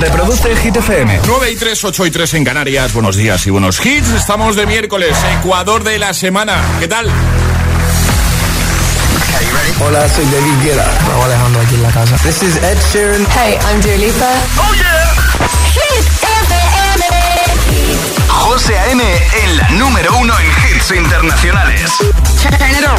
Reproduce Hit FM. 9 y 3, 8 y 3 en Canarias. Buenos días y buenos hits. Estamos de miércoles, Ecuador de la semana. ¿Qué tal? Hola, soy David Guetta. Raúl Alejandro aquí en la casa. This is Ed Sheeran. Hey, I'm Dua Lipa. ¡Oh, yeah! Hit FM. José A.M. en la número uno en hits internacionales. Turn it on.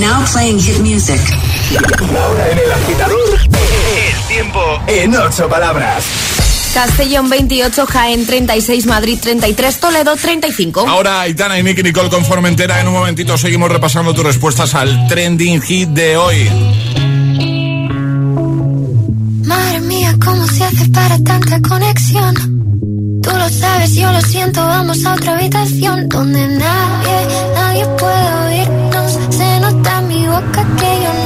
Now playing hit music. Ahora en el agitador, el tiempo en ocho palabras. Castellón 28, Jaén 36, Madrid 33, Toledo 35. Ahora Aitana y Nicky Nicole con Formentera. En un momentito seguimos repasando tus respuestas al trending hit de hoy. Madre mía, ¿cómo se hace para tanta conexión? Tú lo sabes, yo lo siento, vamos a otra habitación donde nadie, nadie puede oírnos. Se nota en mi boca que yo no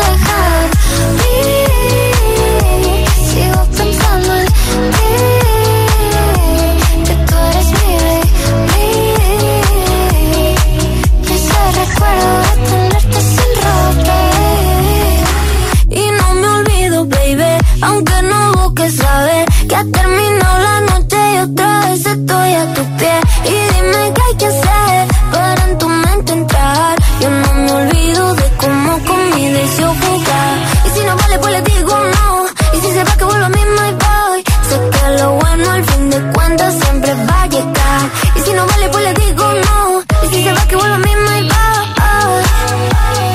Vale, pues le digo no. Y si se va, que vuelva a mí, my boy.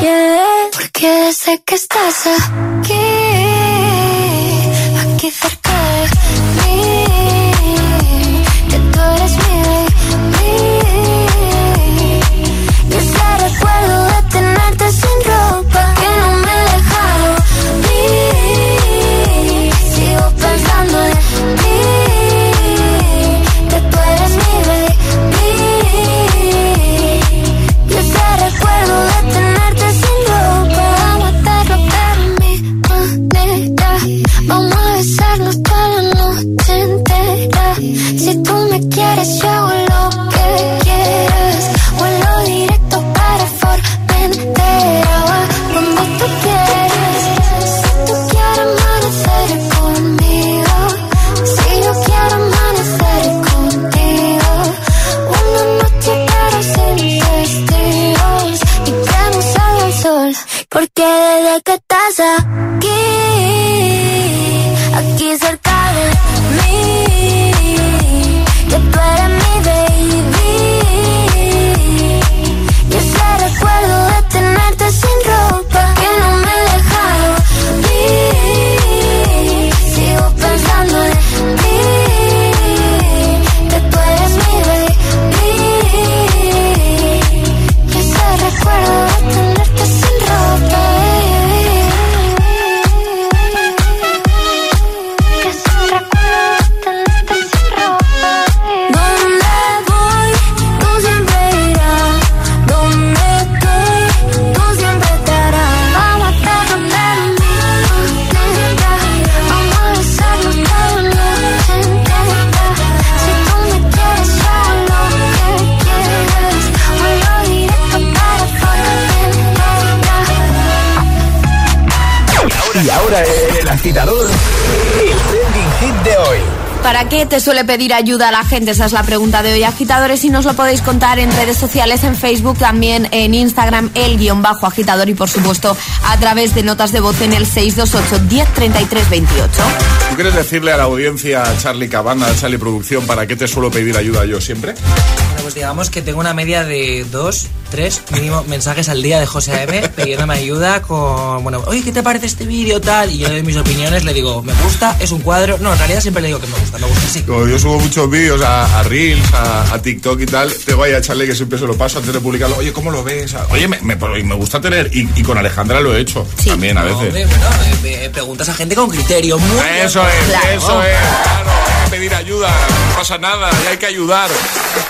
Yeah, porque sé que estás aquí agitador, el trending hit de hoy. ¿Para qué te suele pedir ayuda a la gente? Esa es la pregunta de hoy, agitadores, y nos lo podéis contar en redes sociales, en Facebook, también en Instagram, el guion bajo agitador y por supuesto a través de notas de voz en el 628 1033 28. ¿Tú quieres decirle a la audiencia, a Charlie Cabana, a Charlie Producción, para qué te suelo pedir ayuda yo siempre? Bueno, pues digamos que tengo una media de dos, tres mínimo mensajes al día de José A.M. pidiéndome ayuda con, bueno, oye, ¿qué te parece este vídeo tal? Y yo doy mis opiniones, le digo, me gusta, es un cuadro. No, en realidad siempre le digo que me gusta, me gusta, sí. Como yo subo muchos vídeos a, a Reels, a, a TikTok y tal, tengo ahí a Charlie que siempre se lo paso antes de publicarlo. Oye, ¿cómo lo ves? Oye, me, me, me gusta tener, y, y con Alejandra lo he hecho también a No, veces. hombre, bueno, eh, eh, preguntas a gente con criterio. Muy Eso es, Claro. eso es. Claro, pedir ayuda, no pasa nada, y hay que ayudar.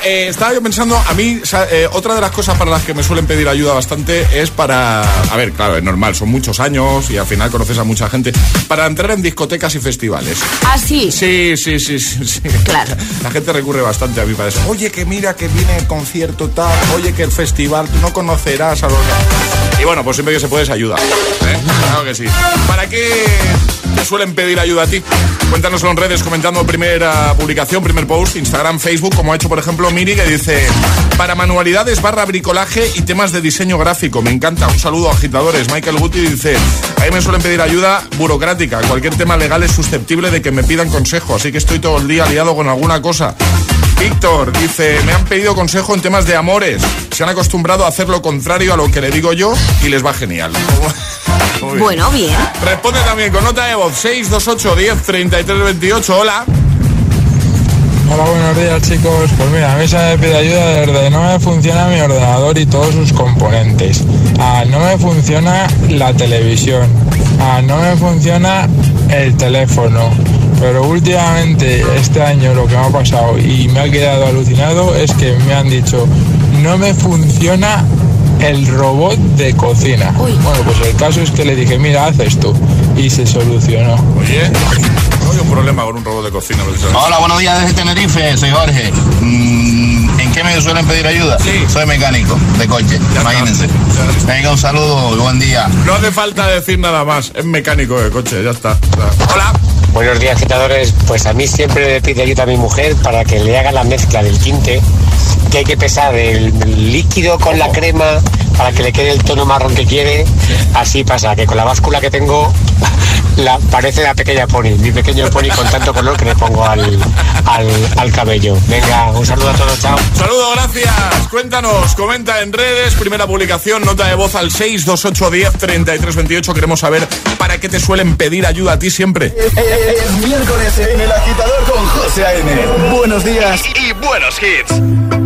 Eh, estaba yo pensando, a mí, eh, otra de las cosas para las que me suelen pedir ayuda bastante es para. A ver, claro, es normal, son muchos años y al final conoces a mucha gente. Para entrar en discotecas y festivales. Así. Sí, sí, sí, sí. sí. Claro. La gente recurre bastante a mí para eso. Oye, que mira que viene el concierto tal. Oye, que el festival, tú no conocerás a los. Y bueno, pues siempre que se puede se ayuda. ¿eh? Claro que sí. ¿Para qué te suelen pedir ayuda a ti? Cuéntanoslo en redes comentando primera publicación, primer post, Instagram, Facebook, como ha hecho por ejemplo Miri, que dice: Para manualidades barra bricolaje y temas de diseño gráfico. Me encanta. Un saludo, agitadores. Michael Guti dice: A mí me suelen pedir ayuda burocrática. Cualquier tema legal es susceptible de que me pidan consejo, así que estoy todo el día liado con alguna cosa. Víctor dice, me han pedido consejo en temas de amores. Se han acostumbrado a hacer lo contrario a lo que le digo yo y les va genial. Bien. Bueno, bien. Responde también con nota de voz 628 10 33 28. Hola. Hola, buenos días chicos. Pues mira, a mí se me pide ayuda desde no me funciona mi ordenador y todos sus componentes. A no me funciona la televisión. A no me funciona el teléfono. Pero últimamente este año lo que me ha pasado y me ha quedado alucinado es que me han dicho no me funciona el robot de cocina. Bueno, pues el caso es que le dije, mira, haz esto. Y se solucionó. Oye, no hay un problema con un robot de cocina. precisamente. Hola, buenos días desde Tenerife, soy Jorge. Mm, ¿En qué me suelen pedir ayuda? Sí. Soy mecánico de coche, Ya imagínense. está. Venga, un saludo y buen día. No hace falta decir nada más. Es mecánico de coche, ya está. Hola. Buenos días, agitadores. Pues a mí siempre le pide ayuda a mi mujer para que le haga la mezcla del tinte, que hay que pesar el líquido con la crema para que le quede el tono marrón que quiere. Así pasa, que con la báscula que tengo la, parece la pequeña pony, mi pequeño pony con tanto color que le pongo al, al, al cabello. Venga, un saludo a todos, chao. Saludo, gracias. Cuéntanos, comenta en redes, primera publicación, nota de voz al 62810 3328. Queremos saber para qué te suelen pedir ayuda a ti siempre. Es miércoles en el agitador con José A.M. Buenos días y buenos hits.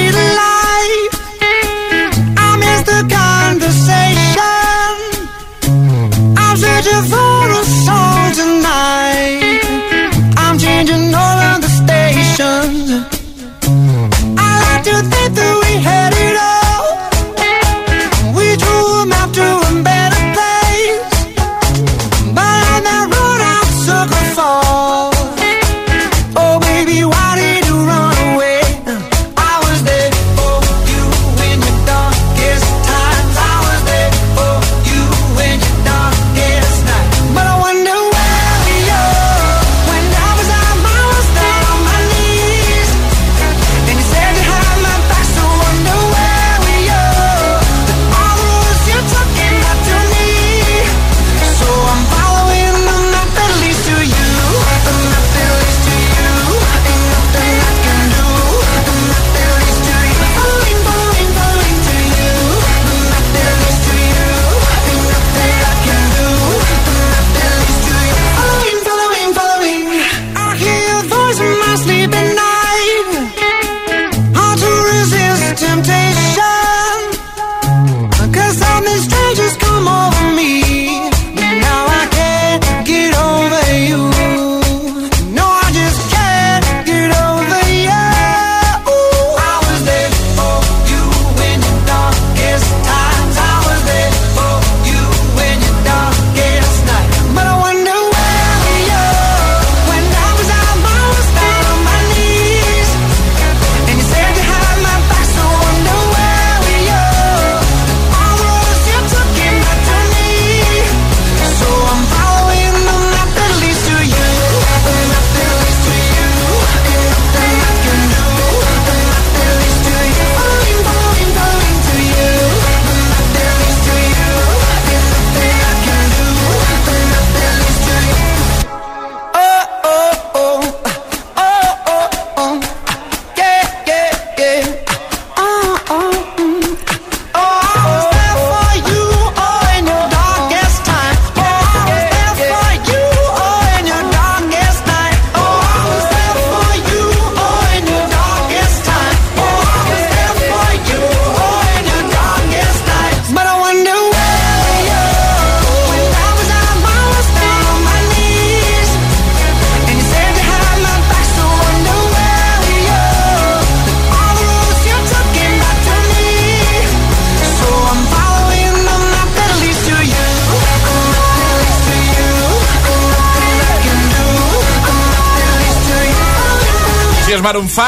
Si es Maroon 5,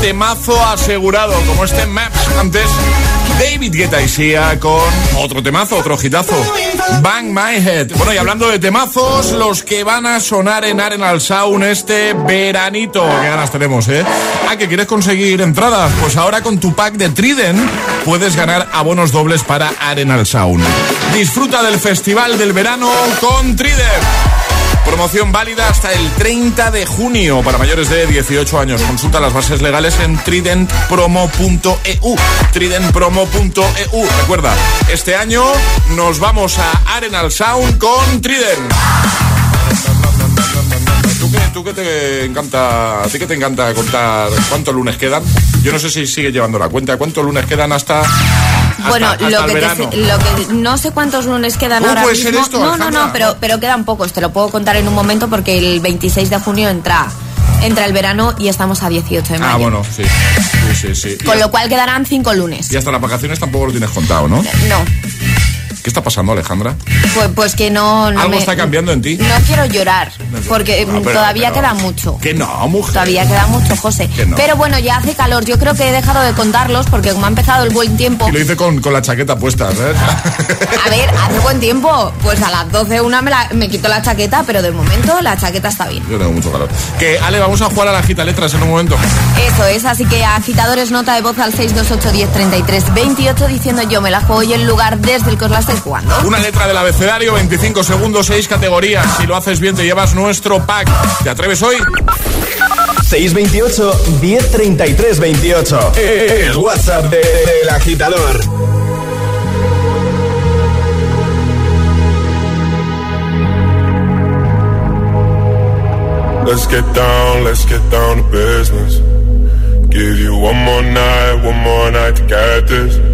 temazo asegurado, como este Maps antes. David Guetta y Sia con otro temazo, otro hitazo. Bang My Head. Bueno, y hablando de temazos, los que van a sonar en Arenal Sound este veranito. Qué ganas tenemos, ¿eh? ¿A que quieres conseguir entradas? Pues ahora con tu pack de Trident puedes ganar abonos dobles para Arenal Sound. Disfruta del festival del verano con Trident. Promoción válida hasta el 30 de junio para mayores de 18 años. Consulta las bases legales en tridentpromo.eu. Tridentpromo.eu. Recuerda, este año nos vamos a Arenal Sound con Trident. ¿Tú qué, te encanta, a ti te encanta contar cuántos lunes quedan? Yo no sé si sigue llevando la cuenta. ¿Cuántos lunes quedan hasta, hasta- Bueno, hasta lo que, te lo que no sé cuántos lunes quedan ¿Cómo ahora puede mismo. ser esto, no, no, Alejandra? no, pero, pero quedan pocos. Te lo puedo contar en un momento porque el 26 de junio entra, entra el verano y estamos a 18 de mayo. Ah, bueno, sí. Sí, sí, Con lo cual quedarán cinco lunes. Y hasta las vacaciones tampoco lo tienes contado, ¿no? No, ¿Qué está pasando, Alejandra? pues, pues que no. no Algo me- está cambiando en ti. No quiero llorar porque No, pero- todavía pero- queda mucho. Que no, mujer. Todavía queda mucho, José. Que no. Pero bueno, ya hace calor. Yo creo que he dejado de contarlos porque como ha empezado el buen tiempo. Y lo hice con, con la chaqueta puesta, ¿sabes? A ver, hace buen tiempo. Pues a las 12 una me, la- me quito la chaqueta, pero de momento la chaqueta está bien. Yo tengo mucho calor. Que, Ale, vamos a jugar a la gita letras en un momento. Eso es, así que agitadores nota de voz al 628 10 33 28 diciendo yo me la juego y el lugar desde el que una letra del abecedario, 25 segundos, 6 categorías. Si lo haces bien, te llevas nuestro pack. ¿Te atreves hoy? 628 1033 28. El WhatsApp del de, agitador. Let's get down, let's get down to business. Give you one more night, one more night to get this.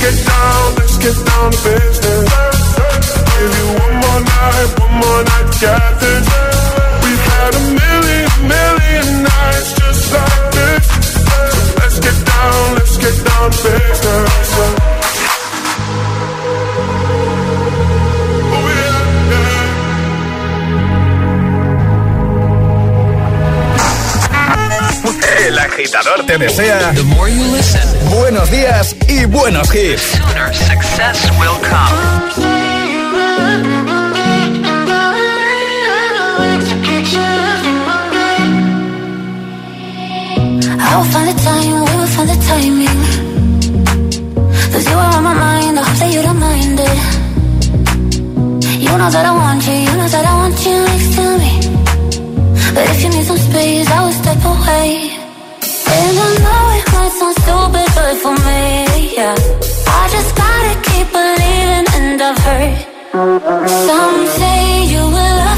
Let's get down, let's get down to business. Give you one more night, one more night to get this. We've had a million, million nights just like this. So let's get down, let's get down to business. El agitador te desea buenos días y buenos hits. I will find the time, we will find the timing. Cause you are on my mind, I hope that you don't mind it. You know that I want you, you know that I want you next to me. But if you need some space, I will step away. And I know might sound stupid, but for me, yeah. I just gotta keep believing, and I've heard. Some say you will love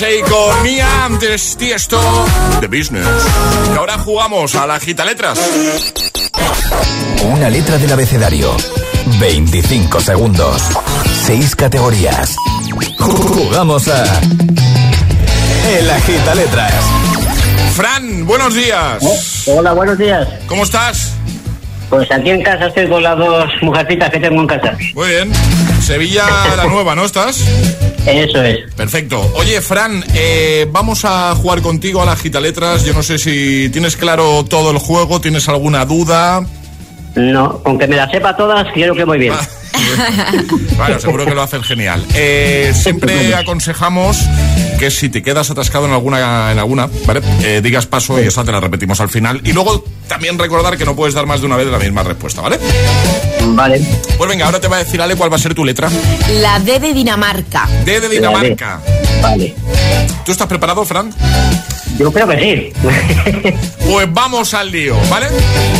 Beyoncé con Mia, antes Tiesto, The Business. Y ahora jugamos a la gita letras. Una letra del abecedario. 25 segundos. 6 categorías. Jugamos a. El agita letras. Fran, buenos días. Hola, buenos días. ¿Cómo estás? Pues aquí en casa estoy con las dos mujercitas que tengo en casa. Muy bien. Sevilla la nueva, ¿no estás? Eso es. Perfecto. Oye, Fran, eh, vamos a jugar contigo a la gita letras. Yo no sé si tienes claro todo el juego, tienes alguna duda. No, con que me las sepa todas, quiero que muy bien. Bueno, seguro que lo hacen genial. Eh, siempre aconsejamos que si te quedas atascado en alguna, en alguna, ¿vale? Eh, digas paso y esa te la repetimos al final. Y luego también recordar que no puedes dar más de una vez la misma respuesta, ¿vale? Vale. Pues venga, ahora te va a decir Ale cuál va a ser tu letra. La D de Dinamarca. D de Dinamarca. Vale. ¿Tú estás preparado, Fran? Yo creo que sí. Pues vamos al lío, ¿vale?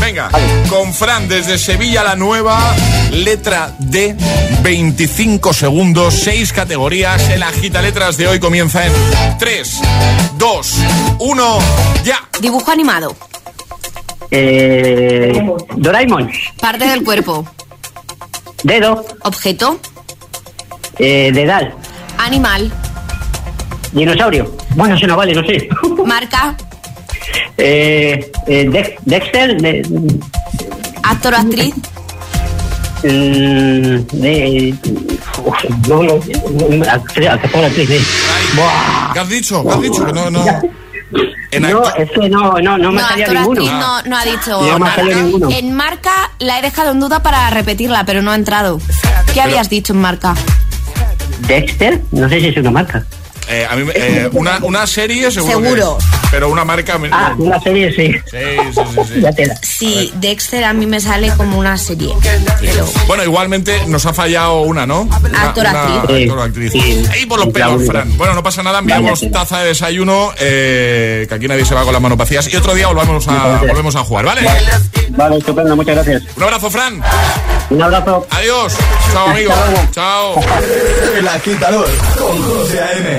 Venga, con Fran desde Sevilla la nueva, letra D, 25 segundos, 6 categorías. El agita letras de hoy comienza en 3, 2, 1, ya. Dibujo animado. Eh, Doraemon. Parte del cuerpo. Dedo. Objeto. Eh, dedal. Animal. Dinosaurio. Bueno, eso no vale, no sé. Marca. Eh, eh, Dex- Dexter. De, Actor o actriz. mm, de, uf, no, no, no, actriz, actor, actriz, sí. Buah. ¿Qué has dicho? ¿Qué has dicho? Que no, no. En No, acto- es que no, no, no me No, salía actor o ninguno. no, no ha dicho No me ha salido nada. ninguno. En marca la he dejado en duda para repetirla, pero no ha entrado. ¿Qué habías dicho en marca? Dexter, no sé si es una marca. Eh, a mí, me- eh, una, una serie seguro. que Seguro. es, pero una marca. Ah, una serie sí. Sí, sí, sí, sí. Ya te la. Sí, Dexter a mí me sale como una serie. Pero Bueno, igualmente nos ha fallado una, ¿no? Actor, actriz. actor o actriz. Sí. Ahí por los pelos. Fran. Bueno, no pasa nada, enviamos Vaya taza de desayuno, eh, que aquí nadie se va con las manos vacías. Y otro día volvemos a, volvemos a jugar, ¿vale? Vale, estupendo, muchas gracias. Un abrazo, Fran. Un abrazo. Adiós. Chao, amigo. Hasta luego. Chao. El agitador con José A.M.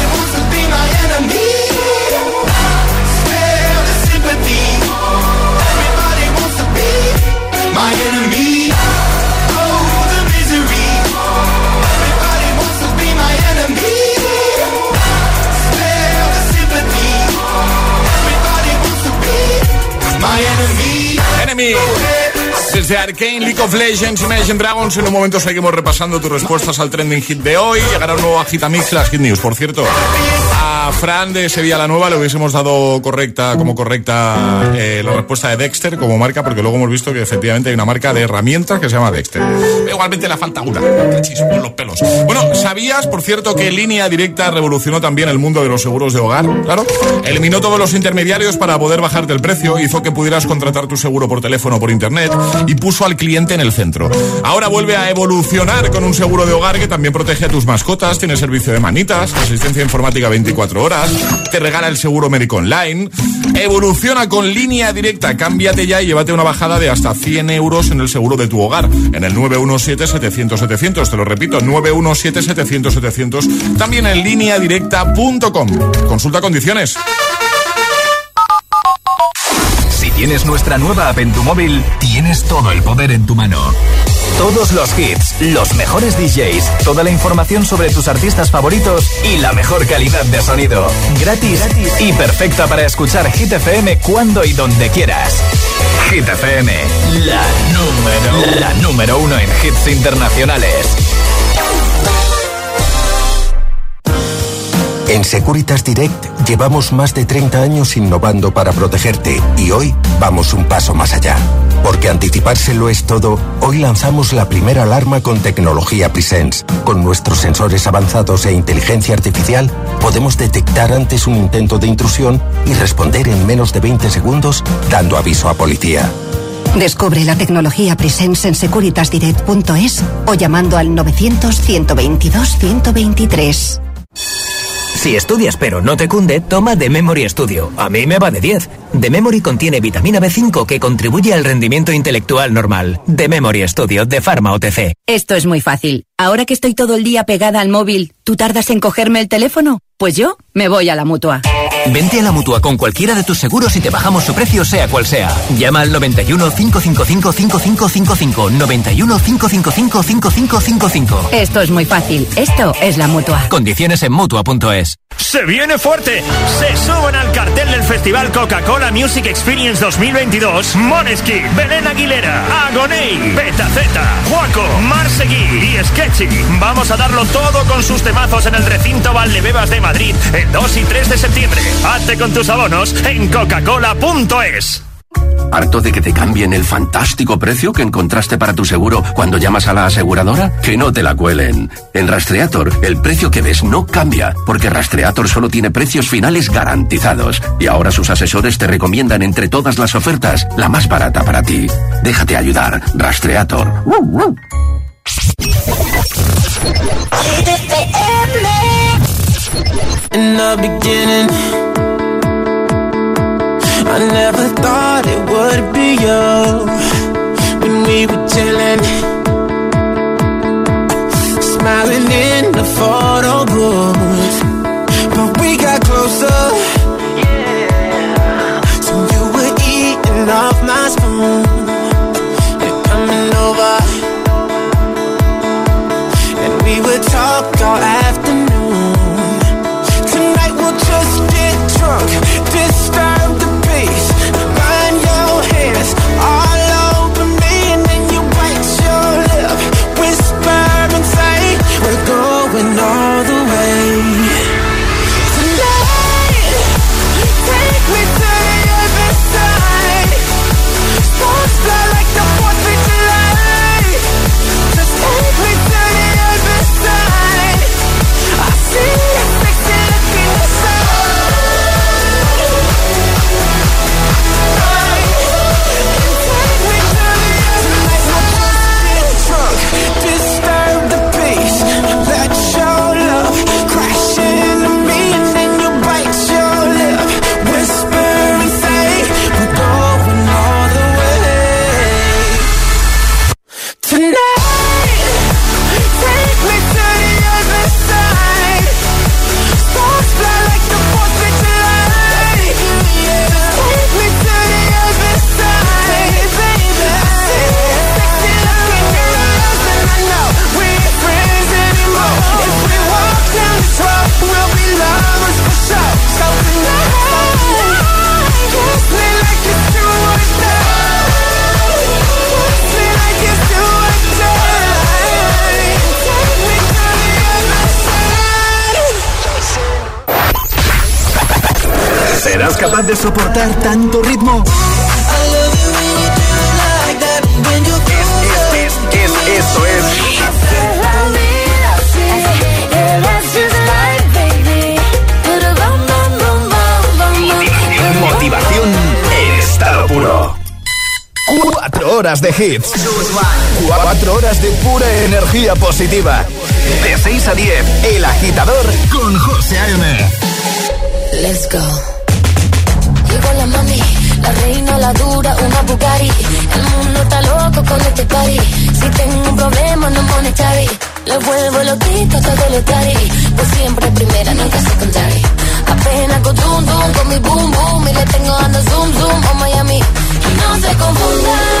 time. Desde Arkane, League of Legends, Imagine Dragons, en un momento seguimos repasando tus respuestas al trending hit de hoy. Llegará un nuevo Agitamix, las Hit News. Por cierto, a Fran de Sevilla la Nueva le hubiésemos dado correcta, como correcta eh, la respuesta de Dexter como marca, porque luego hemos visto que efectivamente hay una marca de herramientas que se llama Dexter. Igualmente le falta una, por los pelos. Bueno, ¿sabías, por cierto, que Línea Directa revolucionó también el mundo de los seguros de hogar? Claro. Eliminó todos los intermediarios para poder bajarte el precio, hizo que pudieras contratar tu seguro por teléfono por internet y puso al cliente en el centro. Ahora vuelve a evolucionar con un seguro de hogar que también protege a tus mascotas, tiene servicio de manitas, asistencia informática 24 horas, te regala el seguro médico online, evoluciona con línea directa, cámbiate ya y llévate una bajada de hasta 100 euros en el seguro de tu hogar, en el 917-700-700, te lo repito, 917-700-700, también en línea directa.com. Consulta condiciones. Tienes nuestra nueva app en tu móvil, tienes todo el poder en tu mano. Todos los hits, los mejores DJs, toda la información sobre tus artistas favoritos y la mejor calidad de sonido. Gratis, gratis y perfecta para escuchar Hit FM cuando y donde quieras. Hit FM, la número, la número uno en hits internacionales. En Securitas Direct llevamos más de 30 años innovando para protegerte y hoy vamos un paso más allá. Porque anticipárselo es todo, hoy lanzamos la primera alarma con tecnología Presence. Con nuestros sensores avanzados e inteligencia artificial podemos detectar antes un intento de intrusión y responder en menos de 20 segundos dando aviso a policía. Descubre la tecnología Presence en securitasdirect.es o llamando al 900 122 123. Si estudias pero no te cunde, toma The Memory Studio. A mí me va de 10. The Memory contiene vitamina B5 que contribuye al rendimiento intelectual normal. The Memory Studio de Pharma OTC. Esto es muy fácil. Ahora que estoy todo el día pegada al móvil, ¿tú tardas en cogerme el teléfono? Pues yo me voy a la mutua. Vente a la mutua con cualquiera de tus seguros y te bajamos su precio, sea cual sea. Llama al 91 555 5555. 91 555 5555. Esto es muy fácil. Esto es la mutua. Condiciones en mutua.es. ¡Se viene fuerte! Se suben al cartel del Festival Coca-Cola Music Experience 2022 Moneski, Belén Aguilera, Agoney, Betaceta, Juaco, Marsegui y Sketchy. Vamos a darlo todo con sus temazos en el recinto Valdebebas de Madrid el 2 y 3 de septiembre. Hazte con tus abonos en coca-cola.es. ¿Harto de que te cambien el fantástico precio que encontraste para tu seguro cuando llamas a la aseguradora? Que no te la cuelen. En Rastreator, el precio que ves no cambia, porque Rastreator solo tiene precios finales garantizados. Y ahora sus asesores te recomiendan entre todas las ofertas la más barata para ti. Déjate ayudar. Rastreator. I never thought it would be you when we were chilling, smiling in the photo booth. But we got soportar tanto ritmo? Es, es, es, esto es motivación en estado puro. Cuatro horas de hits. Cuatro horas de pura energía positiva. De 6 a 10, El Agitador con José A.M. Let's go. Con este party. Si tengo un problema, no monetary. Le vuelvo loquito todo lo tari. Pues siempre primera, nunca secondary. Apenas con zoom zoom, con mi boom boom. Y le tengo dando zoom zoom a Miami. Y no se confundan,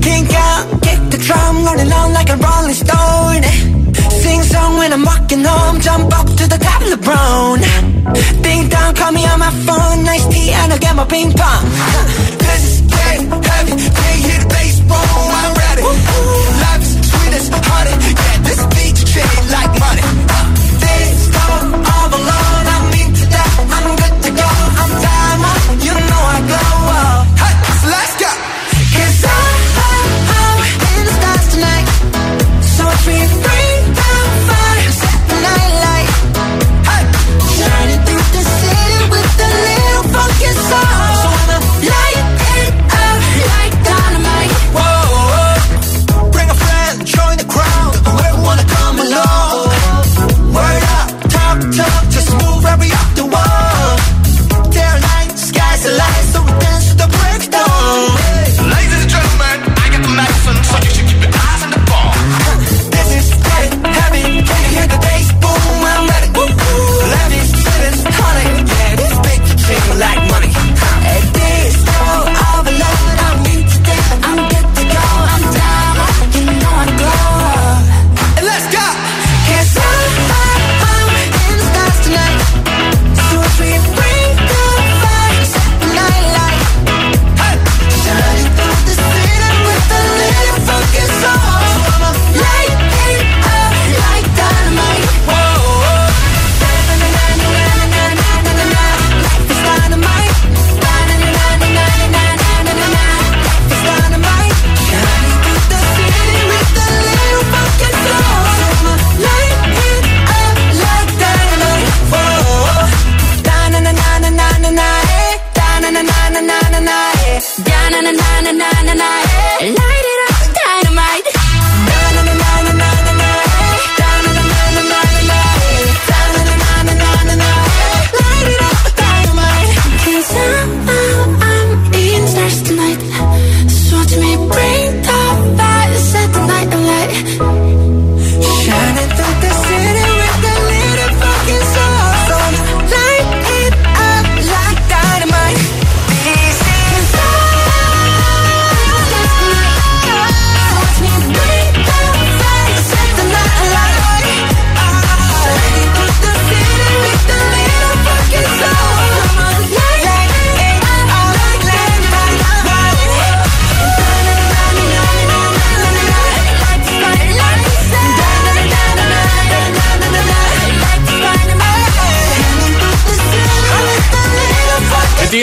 Kink out, kick the drum, rolling on like a rolling stone. Sing song when I'm walking home, jump up to the top of the brown. Ding dong, call me on my phone, nice tea, and I'll get my ping pong. Cause it's getting heavy, can't hit the bass, boom, I'm ready. Life is sweet as honey, yeah, this beat chain like money. This go all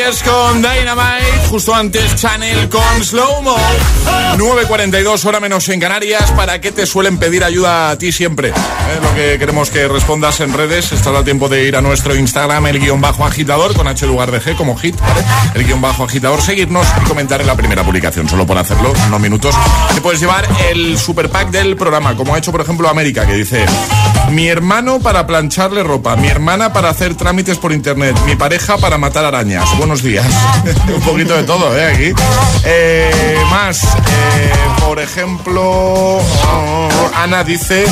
BTS con Dynamite, justo antes Channel con Slow Mo. 9.42 hora menos en Canarias. ¿Para qué te suelen pedir ayuda a ti siempre? Es lo que queremos que respondas en redes. Estás a tiempo de ir a nuestro Instagram, el guion bajo agitador, con H lugar de G como hit. El guion bajo agitador, seguirnos y comentar en la primera publicación. Solo por hacerlo, unos minutos, te puedes llevar el super pack del programa, como ha hecho, por ejemplo, América, que dice: Mi hermano para plancharle ropa, mi hermana para hacer trámites por internet, mi pareja para matar arañas. Buenos días. Un poquito de todo, ¿eh? Aquí. Eh, más, eh, por ejemplo, oh, Ana dice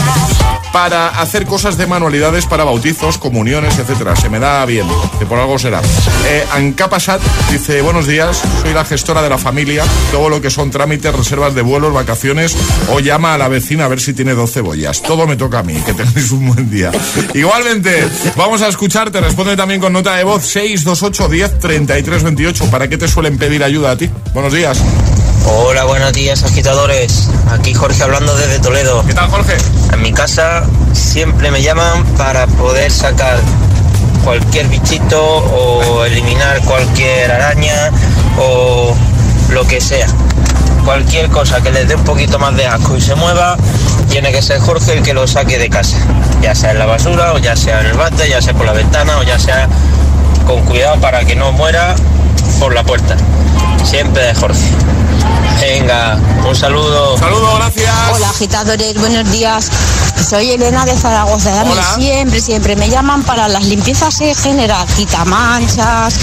para hacer cosas de manualidades para bautizos, comuniones, etcétera. Se me da bien, que por algo será. Eh, Ancapasat dice, buenos días, soy la gestora de la familia, todo lo que son trámites, reservas de vuelos, vacaciones, o llama a la vecina a ver si tiene dos cebollas. Todo me toca a mí, que tengáis un buen día. Igualmente, vamos a escucharte, responde también con nota de voz 628 10 33 28. ¿Para qué te suelen pedir ayuda a ti? Buenos días. Hola, buenos días agitadores. Aquí Jorge hablando desde Toledo. ¿Qué tal Jorge? En mi casa siempre me llaman para poder sacar cualquier bichito o eliminar cualquier araña o lo que sea. Cualquier cosa que les dé un poquito más de asco y se mueva, tiene que ser Jorge el que lo saque de casa. Ya sea en la basura o ya sea en el bate, ya sea por la ventana o ya sea con cuidado para que no muera por la puerta. Siempre de Jorge. Venga, un saludo. Saludo, gracias. Hola agitadores, buenos días. Soy Elena de Zaragoza. Siempre, siempre me llaman para las limpiezas en general, quitamanchas,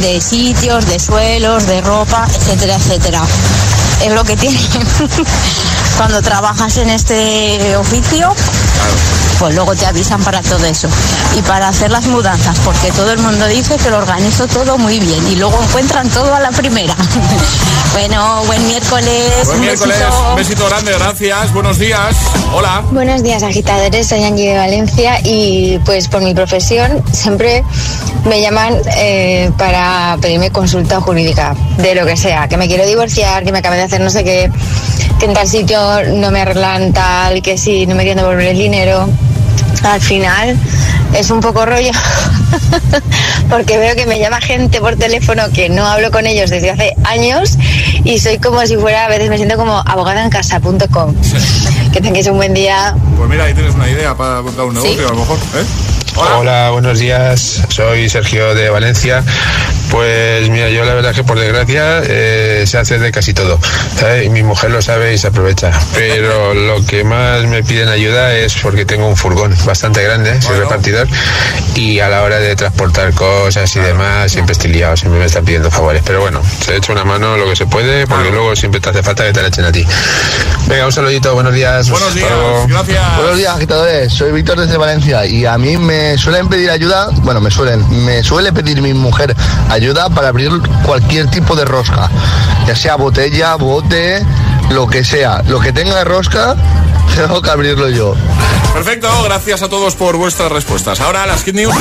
de sitios, de suelos, de ropa, etcétera, etcétera. Es lo que tiene. Cuando trabajas en este oficio, pues luego te avisan para todo eso. Y para hacer las mudanzas, porque todo el mundo dice que lo organizo todo muy bien y luego encuentran todo a la primera. bueno, buen miércoles. Buen un miércoles, besito. un besito grande, gracias. Buenos días. Hola. Buenos días agitadores, soy Angie de Valencia y pues por mi profesión siempre me llaman eh, para pedirme consulta jurídica de lo que sea, que me quiero divorciar, que me acaban de hacer no sé qué, que en tal sitio no me arreglan tal, que si no me quieren devolver el dinero. Al final es un poco rollo porque veo que me llama gente por teléfono que no hablo con ellos desde hace años y soy como si fuera, a veces me siento como abogada en casa.com. Que tengáis un buen día. Pues mira, ahí tienes una idea para montar un negocio, a lo mejor. ¿eh? Hola. buenos días. Soy Sergio de Valencia. Pues mira, yo la verdad que por desgracia eh, se hace de casi todo. ¿sabes? Y mi mujer lo sabe y se aprovecha. Pero lo que más me piden ayuda es porque tengo un furgón bastante grande, soy repartidor, y a la hora de transportar cosas y demás siempre estoy liado, siempre me están pidiendo favores. Pero bueno, se echa una mano lo que se puede, porque luego siempre te hace falta que te la echen a ti. Venga, un saludito, buenos días. Buenos días, gracias. Buenos días, agitadores. Soy Víctor desde Valencia y a mí me suelen pedir ayuda, bueno, me suelen, me suele pedir mi mujer ayuda para abrir cualquier tipo de rosca, ya sea botella, bote, lo que sea, lo que tenga rosca, tengo que abrirlo yo. Perfecto, gracias a todos por vuestras respuestas. Ahora las Hit News.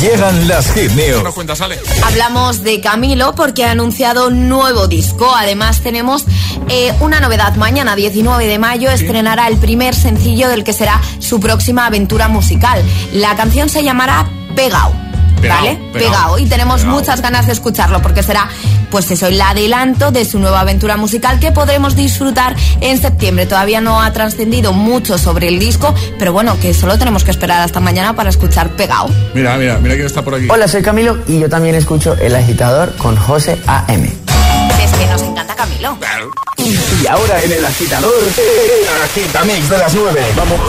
Llegan las Hit ¿Qué News. nos cuentas, Ale? Hablamos de Camilo porque ha anunciado un nuevo disco. Además tenemos eh, una novedad. Mañana, 19 de mayo, estrenará el primer sencillo del que será su próxima aventura musical. La canción se llamará Pegao. Pegao, ¿Vale? pegao, Pegao. Y tenemos pegao. muchas ganas de escucharlo porque será, pues eso, el adelanto de su nueva aventura musical que podremos disfrutar en septiembre. Todavía no ha trascendido mucho sobre el disco, pero bueno, que solo tenemos que esperar hasta mañana para escuchar Pegao. Mira, mira, mira quién está por aquí. Hola, soy Camilo y yo también escucho El Agitador con José A.M. Es que nos encanta Camilo. Y ahora en el agitador, el agitamix de las 9. Vamos.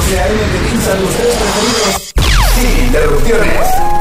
Sin interrupciones.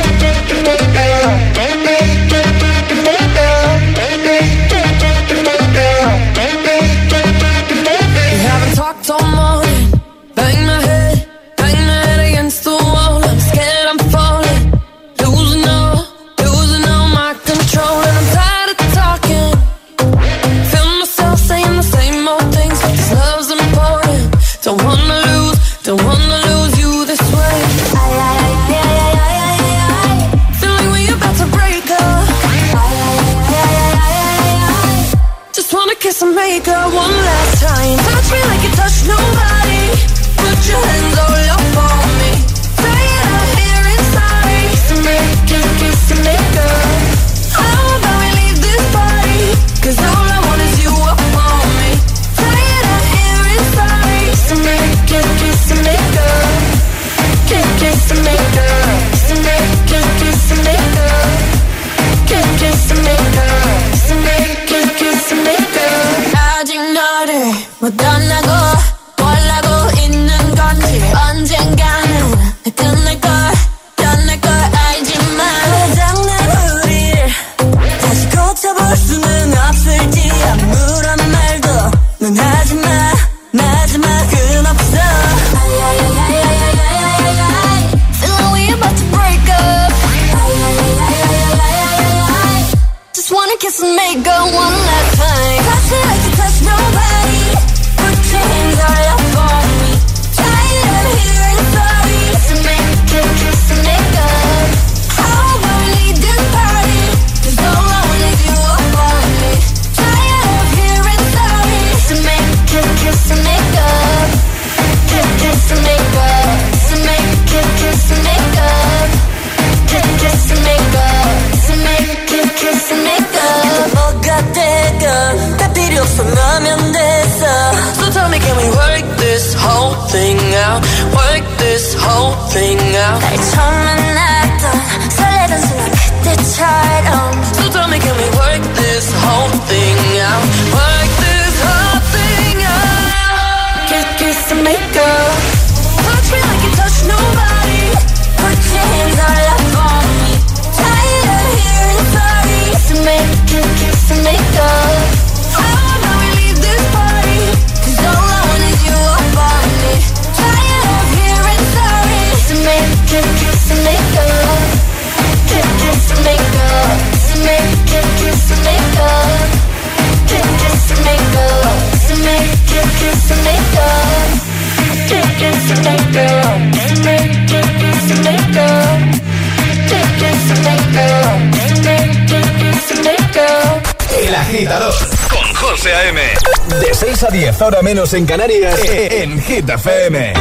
10 horas menos en Canarias, e, e, en Hit FM.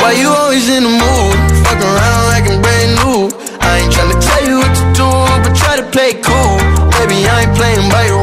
Why you always in the mood? Fuck around like I'm brand new. I ain't tryna tell you what to do, but try to play cool. Baby, I ain't playing by your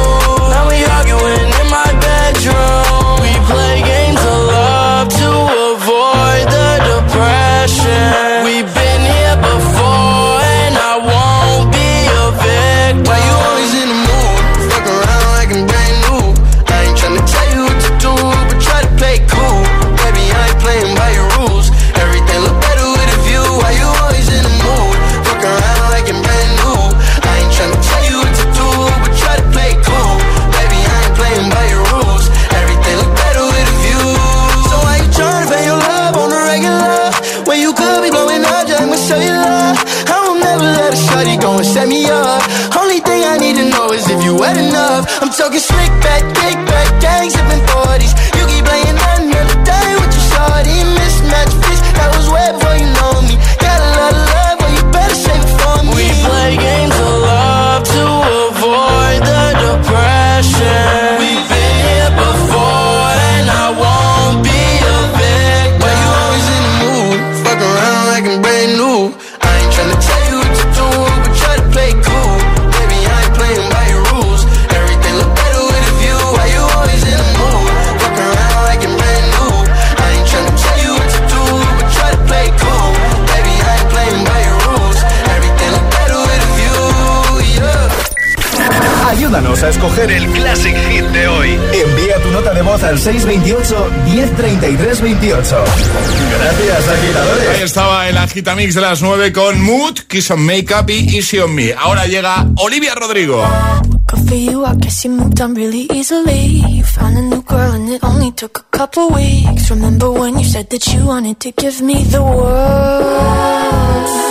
talking slick back 628-1033-28. Gracias, agitadores. Ahí estaba el Agitamix de las 9 con Mood, Kiss on Makeup y Easy on Me. Ahora llega Olivia Rodrigo. Good for you, I guess you moved on really easily. You found a new girl and it only took a couple weeks. Remember when you said that you wanted to give me the world?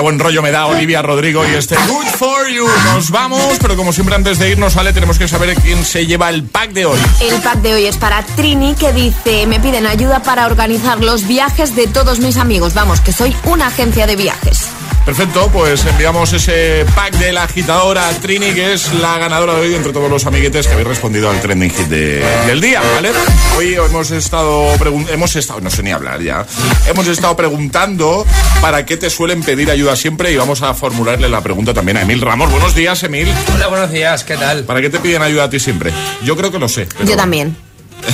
Qué buen rollo me da Olivia Rodrigo y este Good for You. Nos vamos, pero como siempre antes de irnos, Ale, tenemos que saber quién se lleva el pack de hoy. El pack de hoy es para Trini que dice, me piden ayuda para organizar los viajes de todos mis amigos. Vamos, que soy una agencia de viajes. Perfecto, pues enviamos ese pack de la agitadora Trini, que es la ganadora de hoy entre todos los amiguetes que habéis respondido al trending hit de- del día, ¿vale? Hoy hemos estado, hemos estado, no sé ni hablar ya, hemos estado preguntando para qué te suelen pedir ayuda siempre y vamos a formularle la pregunta también a Emil Ramos. Buenos días, Emil. Hola, buenos días, ¿qué tal? ¿Para qué te piden ayuda a ti siempre? Yo creo que lo sé. pero- Yo también.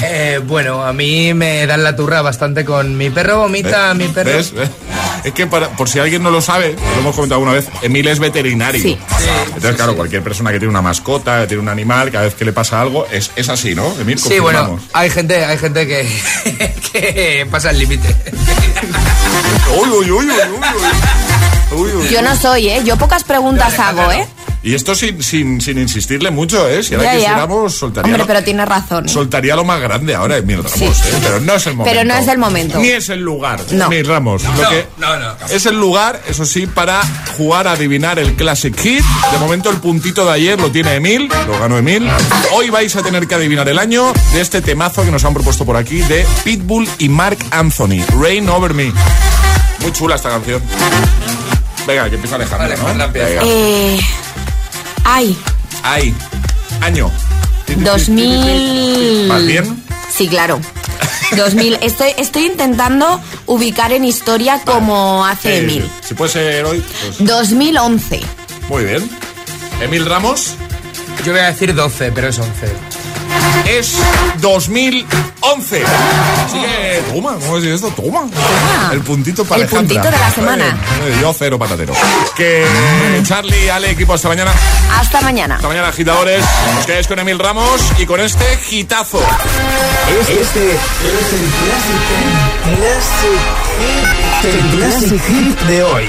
Eh, bueno, a mí me dan la turra bastante con mi perro vomita, ¿Ves? mi perro. ¿Ves? ¿Ves? Es que para- por si alguien no lo sabe, lo hemos comentado alguna vez, Emil es veterinario. Sí. Entonces, claro, cualquier persona que tiene una mascota, que tiene un animal, cada vez que le pasa algo, es, es así, ¿no? Emil, Sí, bueno, hay gente, hay gente que, que pasa el límite. Uy, uy, uy, uy, uy, uy, uy. Yo no soy, ¿eh? Yo pocas preguntas hago, ¿eh? Y esto sin, sin, sin insistirle mucho, ¿eh? Si ahora Ya, ya. quisiéramos, soltaría, Hombre, lo, pero tienes razón. ¿eh? soltaría lo más grande ahora, Emil Ramos, Sí. ¿eh? Pero no es el momento. Pero no es el momento. Ni es el lugar, No. Emil Ramos. Lo No, que no, no. Es el lugar, eso sí, para jugar a adivinar el Classic Hit. De momento el puntito de ayer lo tiene Emil, lo ganó Emil. Hoy vais a tener que adivinar el año de este temazo que nos han propuesto por aquí de Pitbull y Mark Anthony, Rain Over Me. Muy chula esta canción. Venga, que empieza Alejandro, Vale, ¿no? Venga. Eh, ay, Ahí. Año. 2000... ¿Más bien? Sí, claro. 2000. Estoy, estoy intentando ubicar en historia como hace Eh, Emil. Si puede ser hoy, pues 2011. muy bien. Emil Ramos, Yo voy a decir 12, pero es 11 es 2011. Así que, toma, ¿cómo es esto? Toma. El puntito para El Alejandra. puntito de la semana. Eh, yo cero patatero. Que Charlie, Ale, equipo, hasta mañana. Hasta mañana. Hasta mañana, agitadores. Os quedáis con Emil Ramos y con este gitazo. Este, este es el clásico, clásico, el clásico hit de hoy.